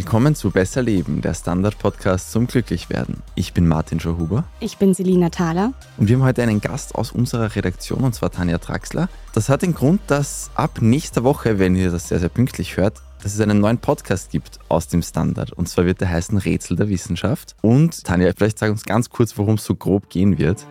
Willkommen zu Besser Leben, der Standard-Podcast zum Glücklichwerden. Ich bin Martin Schauhuber. Ich bin Selina Thaler. Und wir haben heute einen Gast aus unserer Redaktion, und zwar Tanja Traxler. Das hat den Grund, dass ab nächster Woche, wenn ihr das sehr, sehr pünktlich hört, dass es einen neuen Podcast gibt aus dem Standard. Und zwar wird der heißen Rätsel der Wissenschaft. Und Tanja, vielleicht sag uns ganz kurz, worum es so grob gehen wird.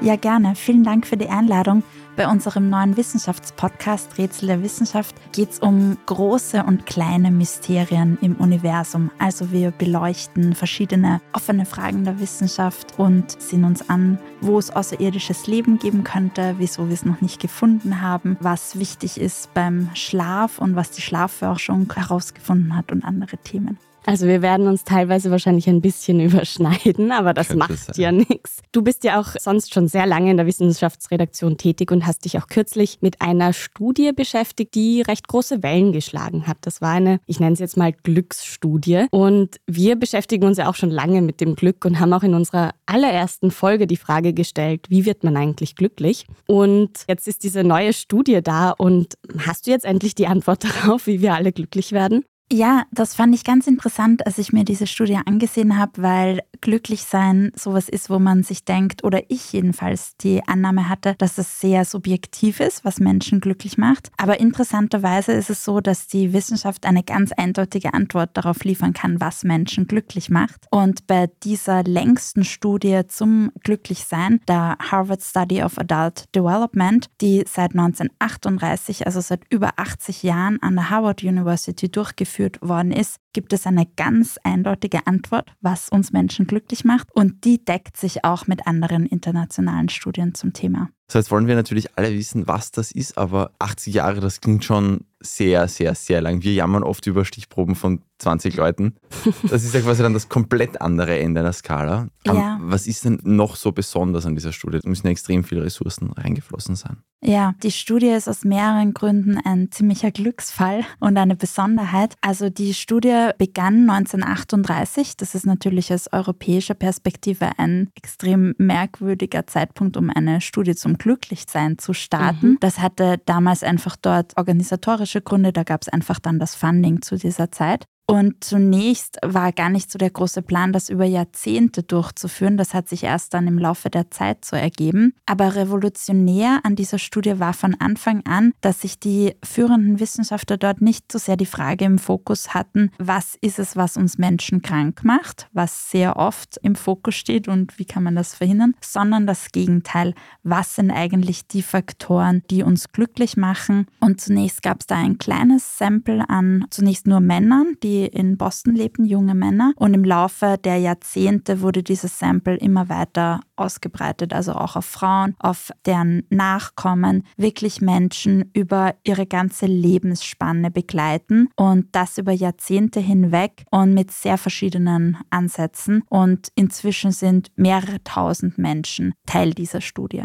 Ja, gerne. Vielen Dank für die Einladung. Bei unserem neuen Wissenschaftspodcast Rätsel der Wissenschaft geht es um große und kleine Mysterien im Universum. Also wir beleuchten verschiedene offene Fragen der Wissenschaft und sehen uns an, wo es außerirdisches Leben geben könnte, wieso wir es noch nicht gefunden haben, was wichtig ist beim Schlaf und was die Schlafforschung herausgefunden hat und andere Themen. Also wir werden uns teilweise wahrscheinlich ein bisschen überschneiden, aber das Könnte macht sein. ja nichts. Du bist ja auch sonst schon sehr lange in der Wissenschaftsredaktion tätig und hast dich auch kürzlich mit einer Studie beschäftigt, die recht große Wellen geschlagen hat. Das war eine, ich nenne es jetzt mal Glücksstudie. Und wir beschäftigen uns ja auch schon lange mit dem Glück und haben auch in unserer allerersten Folge die Frage gestellt, wie wird man eigentlich glücklich? Und jetzt ist diese neue Studie da und hast du jetzt endlich die Antwort darauf, wie wir alle glücklich werden? Ja, das fand ich ganz interessant, als ich mir diese Studie angesehen habe, weil glücklich sein sowas ist, wo man sich denkt, oder ich jedenfalls die Annahme hatte, dass es sehr subjektiv ist, was Menschen glücklich macht. Aber interessanterweise ist es so, dass die Wissenschaft eine ganz eindeutige Antwort darauf liefern kann, was Menschen glücklich macht. Und bei dieser längsten Studie zum Glücklichsein, der Harvard Study of Adult Development, die seit 1938, also seit über 80 Jahren an der Harvard University durchgeführt durchgeführt worden ist, gibt es eine ganz eindeutige Antwort, was uns Menschen glücklich macht. Und die deckt sich auch mit anderen internationalen Studien zum Thema. So, jetzt wollen wir natürlich alle wissen, was das ist, aber 80 Jahre, das klingt schon sehr, sehr, sehr lang. Wir jammern oft über Stichproben von 20 Leuten. Das ist ja quasi dann das komplett andere Ende der Skala. Ja. Was ist denn noch so besonders an dieser Studie? Da müssen ja extrem viele Ressourcen reingeflossen sein. Ja, die Studie ist aus mehreren Gründen ein ziemlicher Glücksfall und eine Besonderheit. Also die Studie begann 1938. Das ist natürlich aus europäischer Perspektive ein extrem merkwürdiger Zeitpunkt, um eine Studie zum Glücklichsein zu starten. Mhm. Das hatte damals einfach dort organisatorische Gründe. Da gab es einfach dann das Funding zu dieser Zeit. Und zunächst war gar nicht so der große Plan, das über Jahrzehnte durchzuführen. Das hat sich erst dann im Laufe der Zeit so ergeben. Aber revolutionär an dieser Studie war von Anfang an, dass sich die führenden Wissenschaftler dort nicht so sehr die Frage im Fokus hatten, was ist es, was uns Menschen krank macht, was sehr oft im Fokus steht und wie kann man das verhindern, sondern das Gegenteil. Was sind eigentlich die Faktoren, die uns glücklich machen? Und zunächst gab es da ein kleines Sample an zunächst nur Männern, die in Boston lebten, junge Männer. Und im Laufe der Jahrzehnte wurde dieses Sample immer weiter ausgebreitet, also auch auf Frauen, auf deren Nachkommen, wirklich Menschen über ihre ganze Lebensspanne begleiten und das über Jahrzehnte hinweg und mit sehr verschiedenen Ansätzen. Und inzwischen sind mehrere tausend Menschen Teil dieser Studie.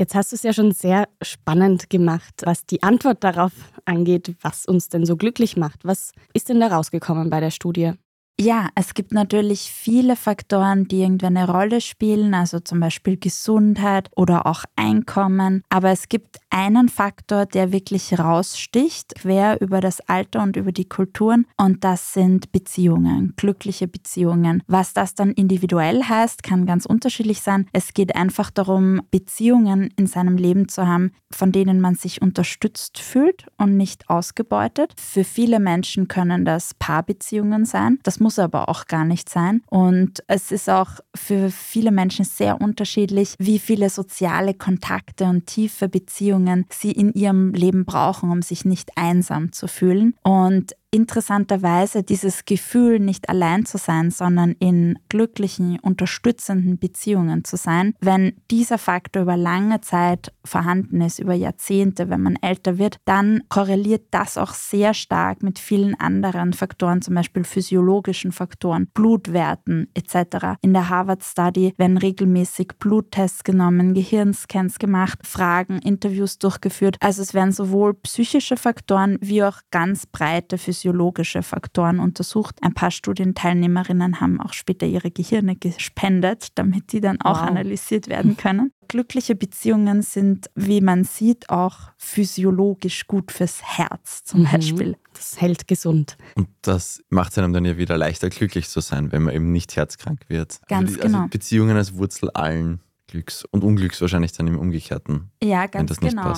Jetzt hast du es ja schon sehr spannend gemacht, was die Antwort darauf angeht, was uns denn so glücklich macht. Was ist denn da rausgekommen bei der Studie? Ja, es gibt natürlich viele Faktoren, die irgendwie eine Rolle spielen, also zum Beispiel Gesundheit oder auch Einkommen. Aber es gibt einen Faktor, der wirklich raussticht, quer über das Alter und über die Kulturen, und das sind Beziehungen, glückliche Beziehungen. Was das dann individuell heißt, kann ganz unterschiedlich sein. Es geht einfach darum, Beziehungen in seinem Leben zu haben, von denen man sich unterstützt fühlt und nicht ausgebeutet. Für viele Menschen können das Paarbeziehungen sein. Das muss aber auch gar nicht sein. Und es ist auch für viele Menschen sehr unterschiedlich, wie viele soziale Kontakte und tiefe Beziehungen sie in ihrem Leben brauchen, um sich nicht einsam zu fühlen. Und interessanterweise dieses Gefühl, nicht allein zu sein, sondern in glücklichen, unterstützenden Beziehungen zu sein, wenn dieser Faktor über lange Zeit vorhanden ist, über Jahrzehnte, wenn man älter wird, dann korreliert das auch sehr stark mit vielen anderen Faktoren, zum Beispiel physiologischen Faktoren, Blutwerten etc. In der Harvard Study werden regelmäßig Bluttests genommen, Gehirnscans gemacht, Fragen, Interviews durchgeführt. Also es werden sowohl psychische Faktoren wie auch ganz breite physiologische physiologische Faktoren untersucht. Ein paar Studienteilnehmerinnen haben auch später ihre Gehirne gespendet, damit die dann auch wow. analysiert werden können. Glückliche Beziehungen sind, wie man sieht, auch physiologisch gut fürs Herz zum mhm. Beispiel. Das hält gesund. Und das macht es einem dann ja wieder leichter, glücklich zu sein, wenn man eben nicht herzkrank wird. Ganz also, genau. Also Beziehungen als Wurzel allen Glücks und Unglücks wahrscheinlich dann im Umgekehrten. Ja, ganz wenn das nicht genau.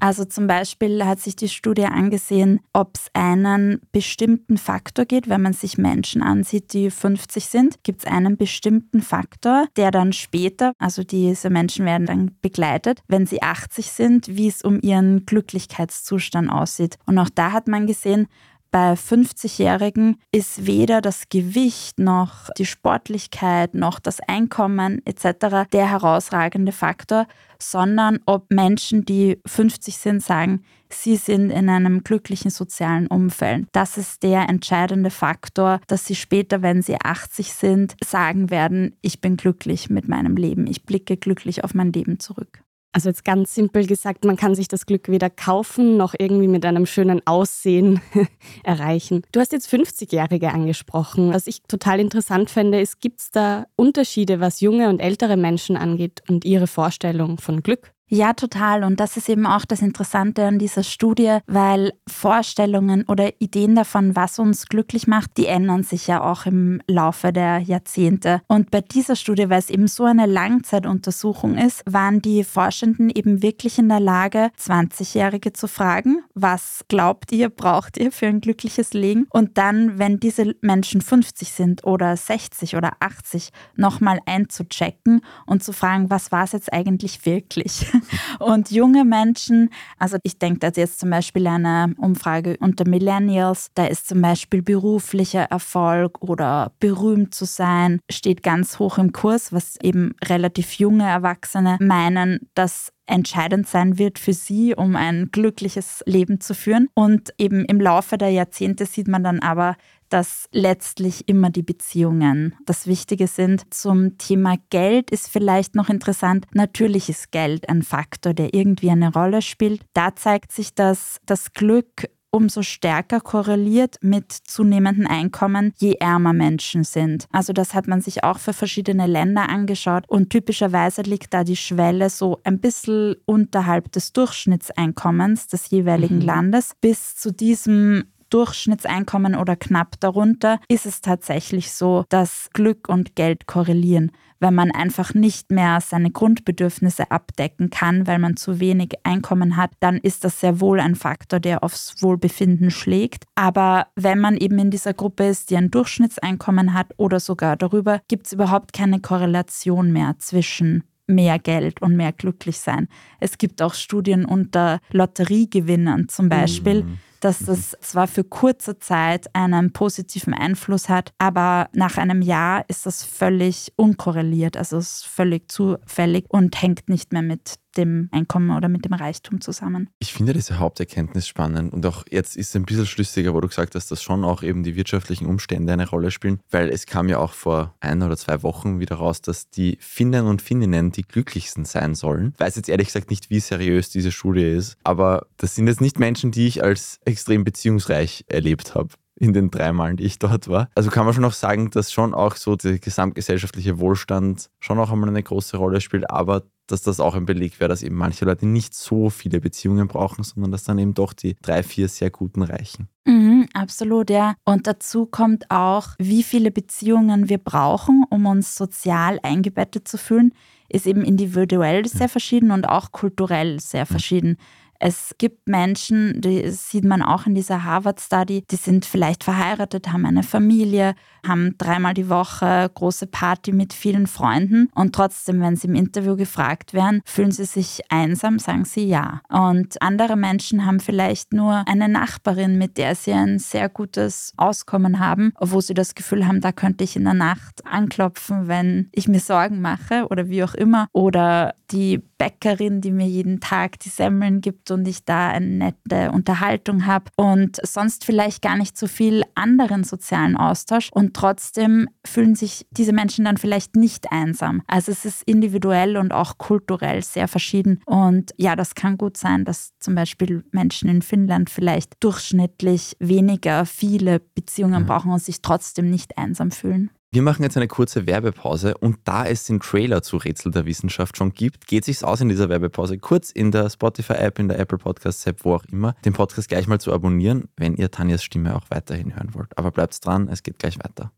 Also zum Beispiel hat sich die Studie angesehen, ob es einen bestimmten Faktor geht. Wenn man sich Menschen ansieht, die 50 sind, gibt es einen bestimmten Faktor, der dann später, also diese Menschen werden dann begleitet, wenn sie 80 sind, wie es um ihren Glücklichkeitszustand aussieht. Und auch da hat man gesehen, bei 50-Jährigen ist weder das Gewicht noch die Sportlichkeit noch das Einkommen etc. der herausragende Faktor, sondern ob Menschen, die 50 sind, sagen, sie sind in einem glücklichen sozialen Umfeld. Das ist der entscheidende Faktor, dass sie später, wenn sie 80 sind, sagen werden, ich bin glücklich mit meinem Leben, ich blicke glücklich auf mein Leben zurück. Also jetzt ganz simpel gesagt, man kann sich das Glück weder kaufen noch irgendwie mit einem schönen Aussehen erreichen. Du hast jetzt 50-Jährige angesprochen. Was ich total interessant finde, ist, gibt es da Unterschiede, was junge und ältere Menschen angeht und ihre Vorstellung von Glück? Ja, total. Und das ist eben auch das Interessante an dieser Studie, weil Vorstellungen oder Ideen davon, was uns glücklich macht, die ändern sich ja auch im Laufe der Jahrzehnte. Und bei dieser Studie, weil es eben so eine Langzeituntersuchung ist, waren die Forschenden eben wirklich in der Lage, 20-Jährige zu fragen, was glaubt ihr, braucht ihr für ein glückliches Leben? Und dann, wenn diese Menschen 50 sind oder 60 oder 80, nochmal einzuchecken und zu fragen, was war es jetzt eigentlich wirklich? Und junge Menschen, also ich denke da jetzt zum Beispiel eine Umfrage unter Millennials, da ist zum Beispiel beruflicher Erfolg oder berühmt zu sein, steht ganz hoch im Kurs, was eben relativ junge Erwachsene meinen, dass entscheidend sein wird für sie, um ein glückliches Leben zu führen. Und eben im Laufe der Jahrzehnte sieht man dann aber, dass letztlich immer die Beziehungen das Wichtige sind. Zum Thema Geld ist vielleicht noch interessant. Natürlich ist Geld ein Faktor, der irgendwie eine Rolle spielt. Da zeigt sich, dass das Glück umso stärker korreliert mit zunehmendem Einkommen, je ärmer Menschen sind. Also das hat man sich auch für verschiedene Länder angeschaut und typischerweise liegt da die Schwelle so ein bisschen unterhalb des Durchschnittseinkommens des jeweiligen mhm. Landes bis zu diesem Durchschnittseinkommen oder knapp darunter, ist es tatsächlich so, dass Glück und Geld korrelieren. Wenn man einfach nicht mehr seine Grundbedürfnisse abdecken kann, weil man zu wenig Einkommen hat, dann ist das sehr wohl ein Faktor, der aufs Wohlbefinden schlägt. Aber wenn man eben in dieser Gruppe ist, die ein Durchschnittseinkommen hat oder sogar darüber, gibt es überhaupt keine Korrelation mehr zwischen mehr Geld und mehr glücklich sein. Es gibt auch Studien unter Lotteriegewinnern zum Beispiel, mhm dass das zwar für kurze Zeit einen positiven Einfluss hat, aber nach einem Jahr ist das völlig unkorreliert, also es ist völlig zufällig und hängt nicht mehr mit dem Einkommen oder mit dem Reichtum zusammen. Ich finde diese Haupterkenntnis spannend und auch jetzt ist es ein bisschen schlüssiger, wo du gesagt hast, dass schon auch eben die wirtschaftlichen Umstände eine Rolle spielen, weil es kam ja auch vor ein oder zwei Wochen wieder raus, dass die Finnen und Finninnen die glücklichsten sein sollen. Ich weiß jetzt ehrlich gesagt nicht, wie seriös diese Studie ist, aber das sind jetzt nicht Menschen, die ich als extrem beziehungsreich erlebt habe in den drei Malen, die ich dort war. Also kann man schon auch sagen, dass schon auch so der gesamtgesellschaftliche Wohlstand schon auch einmal eine große Rolle spielt, aber dass das auch ein Beleg wäre, dass eben manche Leute nicht so viele Beziehungen brauchen, sondern dass dann eben doch die drei, vier sehr guten reichen. Mhm, absolut, ja. Und dazu kommt auch, wie viele Beziehungen wir brauchen, um uns sozial eingebettet zu fühlen, ist eben individuell sehr verschieden und auch kulturell sehr verschieden. Es gibt Menschen, die sieht man auch in dieser Harvard-Study, die sind vielleicht verheiratet, haben eine Familie, haben dreimal die Woche große Party mit vielen Freunden und trotzdem, wenn sie im Interview gefragt werden, fühlen sie sich einsam, sagen sie ja. Und andere Menschen haben vielleicht nur eine Nachbarin, mit der sie ein sehr gutes Auskommen haben, wo sie das Gefühl haben, da könnte ich in der Nacht anklopfen, wenn ich mir Sorgen mache oder wie auch immer. Oder die Bäckerin, die mir jeden Tag die Semmeln gibt, gibt und ich da eine nette Unterhaltung habe und sonst vielleicht gar nicht so viel anderen sozialen Austausch und trotzdem fühlen sich diese Menschen dann vielleicht nicht einsam. Also es ist individuell und auch kulturell sehr verschieden und ja, das kann gut sein, dass zum Beispiel Menschen in Finnland vielleicht durchschnittlich weniger viele Beziehungen mhm. brauchen und sich trotzdem nicht einsam fühlen. Wir machen jetzt eine kurze Werbepause und da es den Trailer zu Rätsel der Wissenschaft schon gibt, geht sich's aus in dieser Werbepause kurz in der Spotify-App, in der Apple Podcast-App, wo auch immer, den Podcast gleich mal zu abonnieren, wenn ihr Tanjas Stimme auch weiterhin hören wollt. Aber bleibt dran, es geht gleich weiter.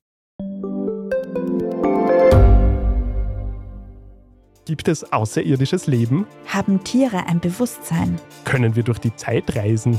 Gibt es außerirdisches Leben? Haben Tiere ein Bewusstsein? Können wir durch die Zeit reisen?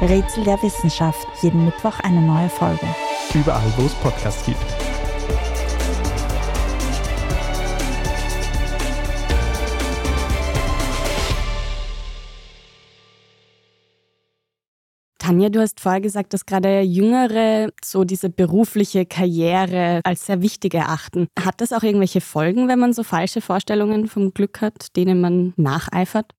Rätsel der Wissenschaft. Jeden Mittwoch eine neue Folge. Überall, wo es Podcasts gibt. Tanja, du hast vorher gesagt, dass gerade Jüngere so diese berufliche Karriere als sehr wichtig erachten. Hat das auch irgendwelche Folgen, wenn man so falsche Vorstellungen vom Glück hat, denen man nacheifert?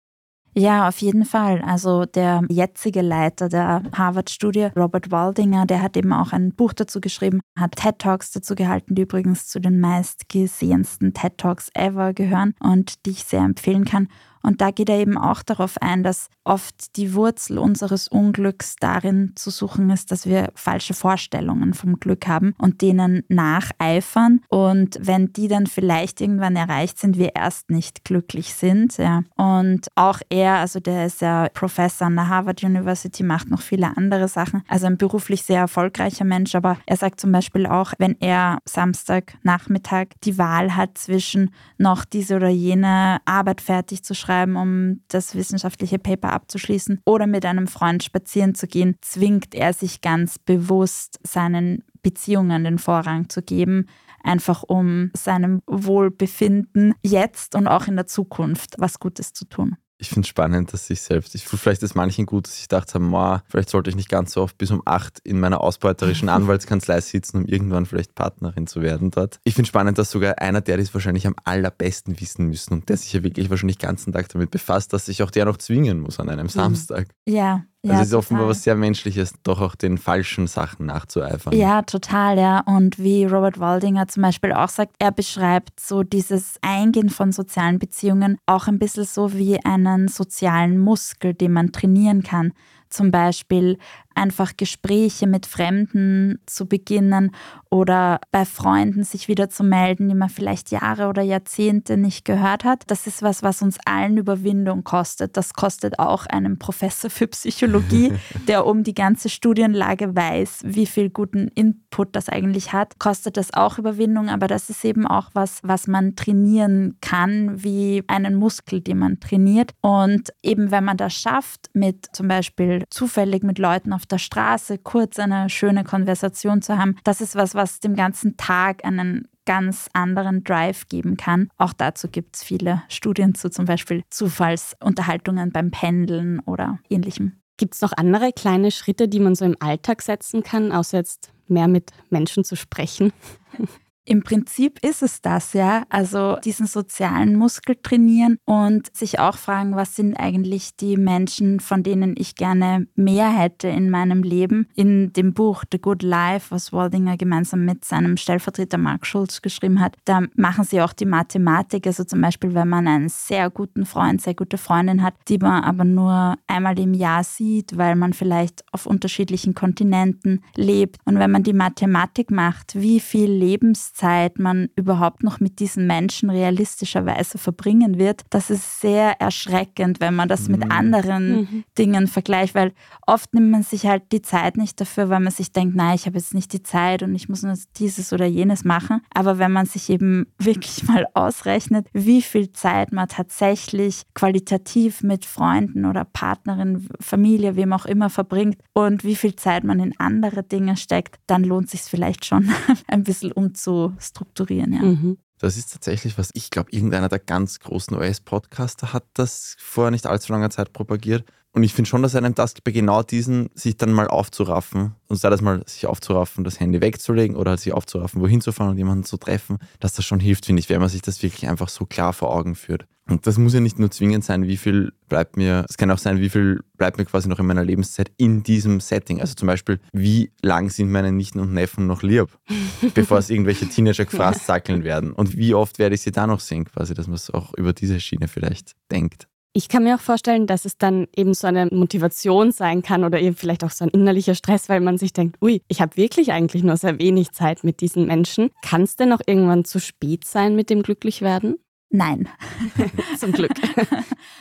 Ja, auf jeden Fall. Also der jetzige Leiter der Harvard-Studie, Robert Waldinger, der hat eben auch ein Buch dazu geschrieben, hat TED-Talks dazu gehalten, die übrigens zu den meistgesehensten TED-Talks ever gehören und die ich sehr empfehlen kann. Und da geht er eben auch darauf ein, dass oft die Wurzel unseres Unglücks darin zu suchen ist, dass wir falsche Vorstellungen vom Glück haben und denen nacheifern. Und wenn die dann vielleicht irgendwann erreicht sind, wir erst nicht glücklich sind. Ja. Und auch er, also der ist ja Professor an der Harvard University, macht noch viele andere Sachen. Also ein beruflich sehr erfolgreicher Mensch, aber er sagt zum Beispiel auch, wenn er Samstagnachmittag die Wahl hat zwischen noch diese oder jene Arbeit fertig zu schreiben, schreiben, um das wissenschaftliche Paper abzuschließen oder mit einem Freund spazieren zu gehen, zwingt er sich ganz bewusst seinen Beziehungen den Vorrang zu geben, einfach um seinem Wohlbefinden jetzt und auch in der Zukunft was Gutes zu tun ich finde es spannend, dass ich selbst, ich vielleicht ist manchen gut, dass ich dachte, ma, vielleicht sollte ich nicht ganz so oft bis um acht in meiner ausbeuterischen Anwaltskanzlei sitzen, um irgendwann vielleicht Partnerin zu werden dort. Ich finde spannend, dass sogar einer, der das wahrscheinlich am allerbesten wissen müssen und der sich ja wirklich wahrscheinlich den ganzen Tag damit befasst, dass sich auch der noch zwingen muss an einem mhm. Samstag. Ja, also ja, es ist offenbar was sehr Menschliches, doch auch den falschen Sachen nachzueifern. Ja, total, ja. Und wie Robert Waldinger zum Beispiel auch sagt, er beschreibt so dieses Eingehen von sozialen Beziehungen auch ein bisschen so wie einen sozialen Muskel, den man trainieren kann. Zum Beispiel einfach Gespräche mit Fremden zu beginnen oder bei Freunden sich wieder zu melden, die man vielleicht Jahre oder Jahrzehnte nicht gehört hat. Das ist was, was uns allen Überwindung kostet. Das kostet auch einen Professor für Psychologie, der um die ganze Studienlage weiß, wie viel guten Input das eigentlich hat. Kostet das auch Überwindung, aber das ist eben auch was, was man trainieren kann, wie einen Muskel, den man trainiert. Und eben wenn man das schafft, mit zum Beispiel zufällig mit Leuten auf der Straße kurz eine schöne Konversation zu haben, das ist was, was dem ganzen Tag einen ganz anderen Drive geben kann. Auch dazu gibt es viele Studien zu, zum Beispiel Zufallsunterhaltungen beim Pendeln oder ähnlichem. Gibt es noch andere kleine Schritte, die man so im Alltag setzen kann, außer jetzt mehr mit Menschen zu sprechen? Im Prinzip ist es das, ja. Also diesen sozialen Muskel trainieren und sich auch fragen, was sind eigentlich die Menschen, von denen ich gerne mehr hätte in meinem Leben. In dem Buch The Good Life, was Waldinger gemeinsam mit seinem Stellvertreter Mark Schulz geschrieben hat, da machen sie auch die Mathematik. Also zum Beispiel, wenn man einen sehr guten Freund, sehr gute Freundin hat, die man aber nur einmal im Jahr sieht, weil man vielleicht auf unterschiedlichen Kontinenten lebt. Und wenn man die Mathematik macht, wie viel Lebenszeit Zeit man überhaupt noch mit diesen Menschen realistischerweise verbringen wird, das ist sehr erschreckend, wenn man das mit mhm. anderen mhm. Dingen vergleicht, weil oft nimmt man sich halt die Zeit nicht dafür, weil man sich denkt, nein, ich habe jetzt nicht die Zeit und ich muss nur dieses oder jenes machen. Aber wenn man sich eben wirklich mal ausrechnet, wie viel Zeit man tatsächlich qualitativ mit Freunden oder Partnerin, Familie, wem auch immer verbringt und wie viel Zeit man in andere Dinge steckt, dann lohnt sich vielleicht schon ein bisschen umzustrukturieren. Ja. Mhm. Das ist tatsächlich, was ich glaube, irgendeiner der ganz großen US-Podcaster hat das vor nicht allzu langer Zeit propagiert. Und ich finde schon, dass einem das bei genau diesen, sich dann mal aufzuraffen und sei das mal sich aufzuraffen, das Handy wegzulegen oder sich aufzuraffen, wohin zu fahren und jemanden zu treffen, dass das schon hilft, finde ich, wenn man sich das wirklich einfach so klar vor Augen führt. Und das muss ja nicht nur zwingend sein, wie viel bleibt mir, es kann auch sein, wie viel bleibt mir quasi noch in meiner Lebenszeit in diesem Setting. Also zum Beispiel, wie lang sind meine Nichten und Neffen noch lieb, bevor es irgendwelche Teenager gefasst sackeln werden. Und wie oft werde ich sie da noch sehen, quasi, dass man es auch über diese Schiene vielleicht denkt. Ich kann mir auch vorstellen, dass es dann eben so eine Motivation sein kann oder eben vielleicht auch so ein innerlicher Stress, weil man sich denkt, ui, ich habe wirklich eigentlich nur sehr wenig Zeit mit diesen Menschen. Kann es denn noch irgendwann zu spät sein mit dem Glücklichwerden? Nein. Zum Glück.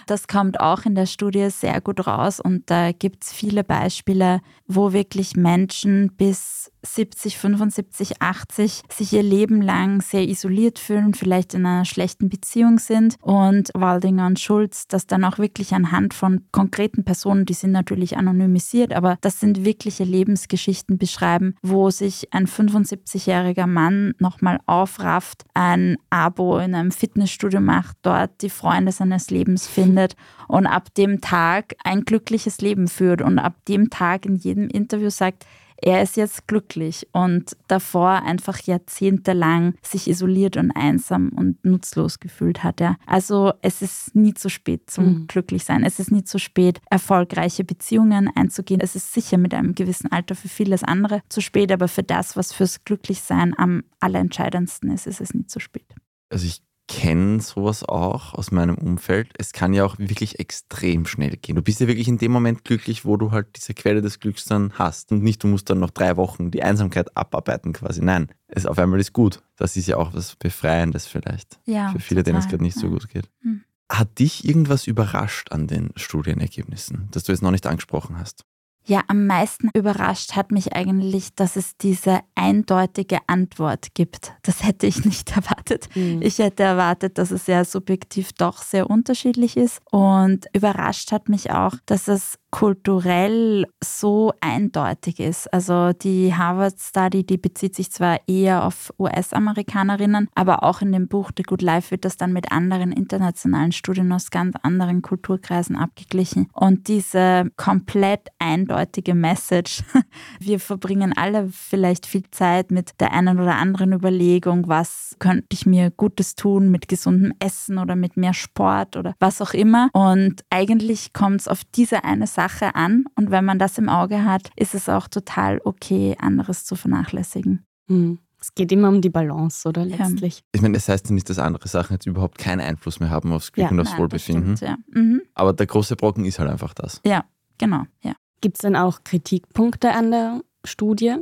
Das kommt auch in der Studie sehr gut raus und da gibt es viele Beispiele, wo wirklich Menschen bis 70, 75, 80 sich ihr Leben lang sehr isoliert fühlen, vielleicht in einer schlechten Beziehung sind und Waldinger und Schulz das dann auch wirklich anhand von konkreten Personen, die sind natürlich anonymisiert, aber das sind wirkliche Lebensgeschichten beschreiben, wo sich ein 75-jähriger Mann nochmal aufrafft, ein Abo in einem Fitnessstudio macht, dort die Freunde seines Lebens findet und ab dem Tag ein glückliches Leben führt und ab dem Tag in jedem Interview sagt, er ist jetzt glücklich und davor einfach jahrzehntelang sich isoliert und einsam und nutzlos gefühlt hat. Ja. Also es ist nie zu spät zum mhm. Glücklichsein. Es ist nie zu spät, erfolgreiche Beziehungen einzugehen. Es ist sicher mit einem gewissen Alter für vieles andere zu spät, aber für das, was fürs Glücklichsein am allerentscheidendsten ist, ist es nie zu spät. Also ich kenne sowas auch aus meinem Umfeld. Es kann ja auch wirklich extrem schnell gehen. Du bist ja wirklich in dem Moment glücklich, wo du halt diese Quelle des Glücks dann hast. Und nicht, du musst dann noch drei Wochen die Einsamkeit abarbeiten quasi. Nein, es auf einmal ist gut. Das ist ja auch was Befreiendes vielleicht. Ja, Für viele, total, denen es gerade nicht so gut geht. Hm. Hat dich irgendwas überrascht an den Studienergebnissen, das du jetzt noch nicht angesprochen hast? Ja, am meisten überrascht hat mich eigentlich, dass es diese eindeutige Antwort gibt. Das hätte ich nicht erwartet. Mhm. Ich hätte erwartet, dass es sehr subjektiv doch sehr unterschiedlich ist. Und überrascht hat mich auch, dass es kulturell so eindeutig ist. Also die Harvard Study, die bezieht sich zwar eher auf US-Amerikanerinnen, aber auch in dem Buch The Good Life wird das dann mit anderen internationalen Studien aus ganz anderen Kulturkreisen abgeglichen. Und diese komplett eindeutige Message, wir verbringen alle vielleicht viel Zeit mit der einen oder anderen Überlegung, was könnte ich mir Gutes tun mit gesundem Essen oder mit mehr Sport oder was auch immer. Und eigentlich kommt es auf diese eine Sache Sache an und wenn man das im Auge hat, ist es auch total okay, anderes zu vernachlässigen. Mhm. Es geht immer um die Balance, oder letztlich? Ja. Ich meine, das heißt ja nicht, dass andere Sachen jetzt überhaupt keinen Einfluss mehr haben aufs Glück ja, und aufs nein, Wohlbefinden. Stimmt, ja. mhm. Aber der große Brocken ist halt einfach das. Ja, genau. Ja. Gibt es denn auch Kritikpunkte an der Studie?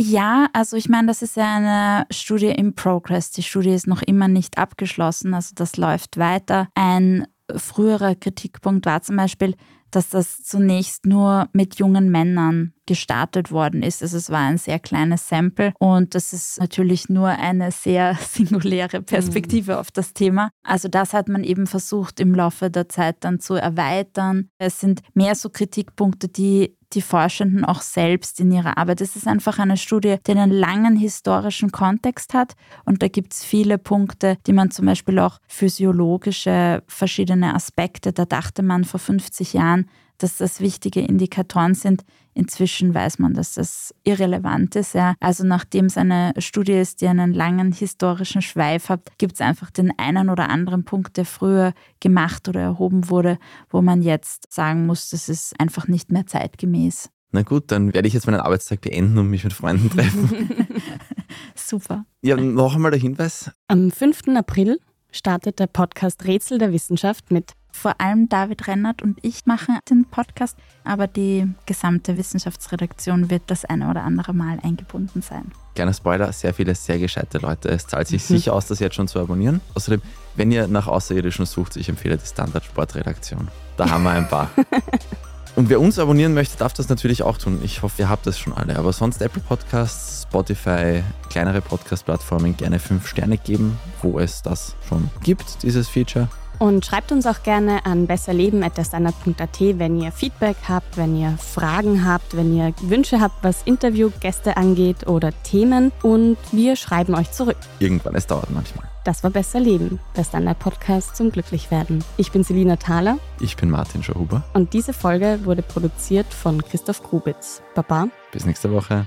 Ja, also ich meine, das ist ja eine Studie in Progress. Die Studie ist noch immer nicht abgeschlossen, also das läuft weiter. Ein früherer Kritikpunkt war zum Beispiel, dass das zunächst nur mit jungen Männern gestartet worden ist. Also es war ein sehr kleines Sample und das ist natürlich nur eine sehr singuläre Perspektive mhm. auf das Thema. Also das hat man eben versucht im Laufe der Zeit dann zu erweitern. Es sind mehr so Kritikpunkte, die die Forschenden auch selbst in ihrer Arbeit. Es ist einfach eine Studie, die einen langen historischen Kontext hat und da gibt es viele Punkte, die man zum Beispiel auch physiologische verschiedene Aspekte, da dachte man vor 50 Jahren, dass das wichtige Indikatoren sind. Inzwischen weiß man, dass das irrelevant ist. Ja. Also nachdem es eine Studie ist, die einen langen historischen Schweif hat, gibt es einfach den einen oder anderen Punkt, der früher gemacht oder erhoben wurde, wo man jetzt sagen muss, das ist einfach nicht mehr zeitgemäß. Na gut, dann werde ich jetzt meinen Arbeitstag beenden und mich mit Freunden treffen. Super. Ja, noch einmal der Hinweis. Am 5. April startet der Podcast Rätsel der Wissenschaft mit Vor allem David Rennert und ich machen den Podcast, aber die gesamte Wissenschaftsredaktion wird das eine oder andere Mal eingebunden sein. Kleiner Spoiler, sehr viele sehr gescheite Leute. Es zahlt sich mhm. sicher aus, das jetzt schon zu abonnieren. Außerdem, wenn ihr nach Außerirdischen sucht, ich empfehle die Standard Sportredaktion. Da haben wir ein paar. Und wer uns abonnieren möchte, darf das natürlich auch tun. Ich hoffe, ihr habt das schon alle. Aber sonst Apple Podcasts, Spotify, kleinere Podcast-Plattformen gerne fünf Sterne geben, wo es das schon gibt, dieses Feature. Und schreibt uns auch gerne an besserleben.at, wenn ihr Feedback habt, wenn ihr Fragen habt, wenn ihr Wünsche habt, was Interviewgäste angeht oder Themen. Und wir schreiben euch zurück. Irgendwann, es dauert manchmal. Das war Besser Leben, der Standard-Podcast zum Glücklichwerden. Ich bin Selina Thaler. Ich bin Martin Schauhuber. Und diese Folge wurde produziert von Christoph Grubitz. Baba. Bis nächste Woche.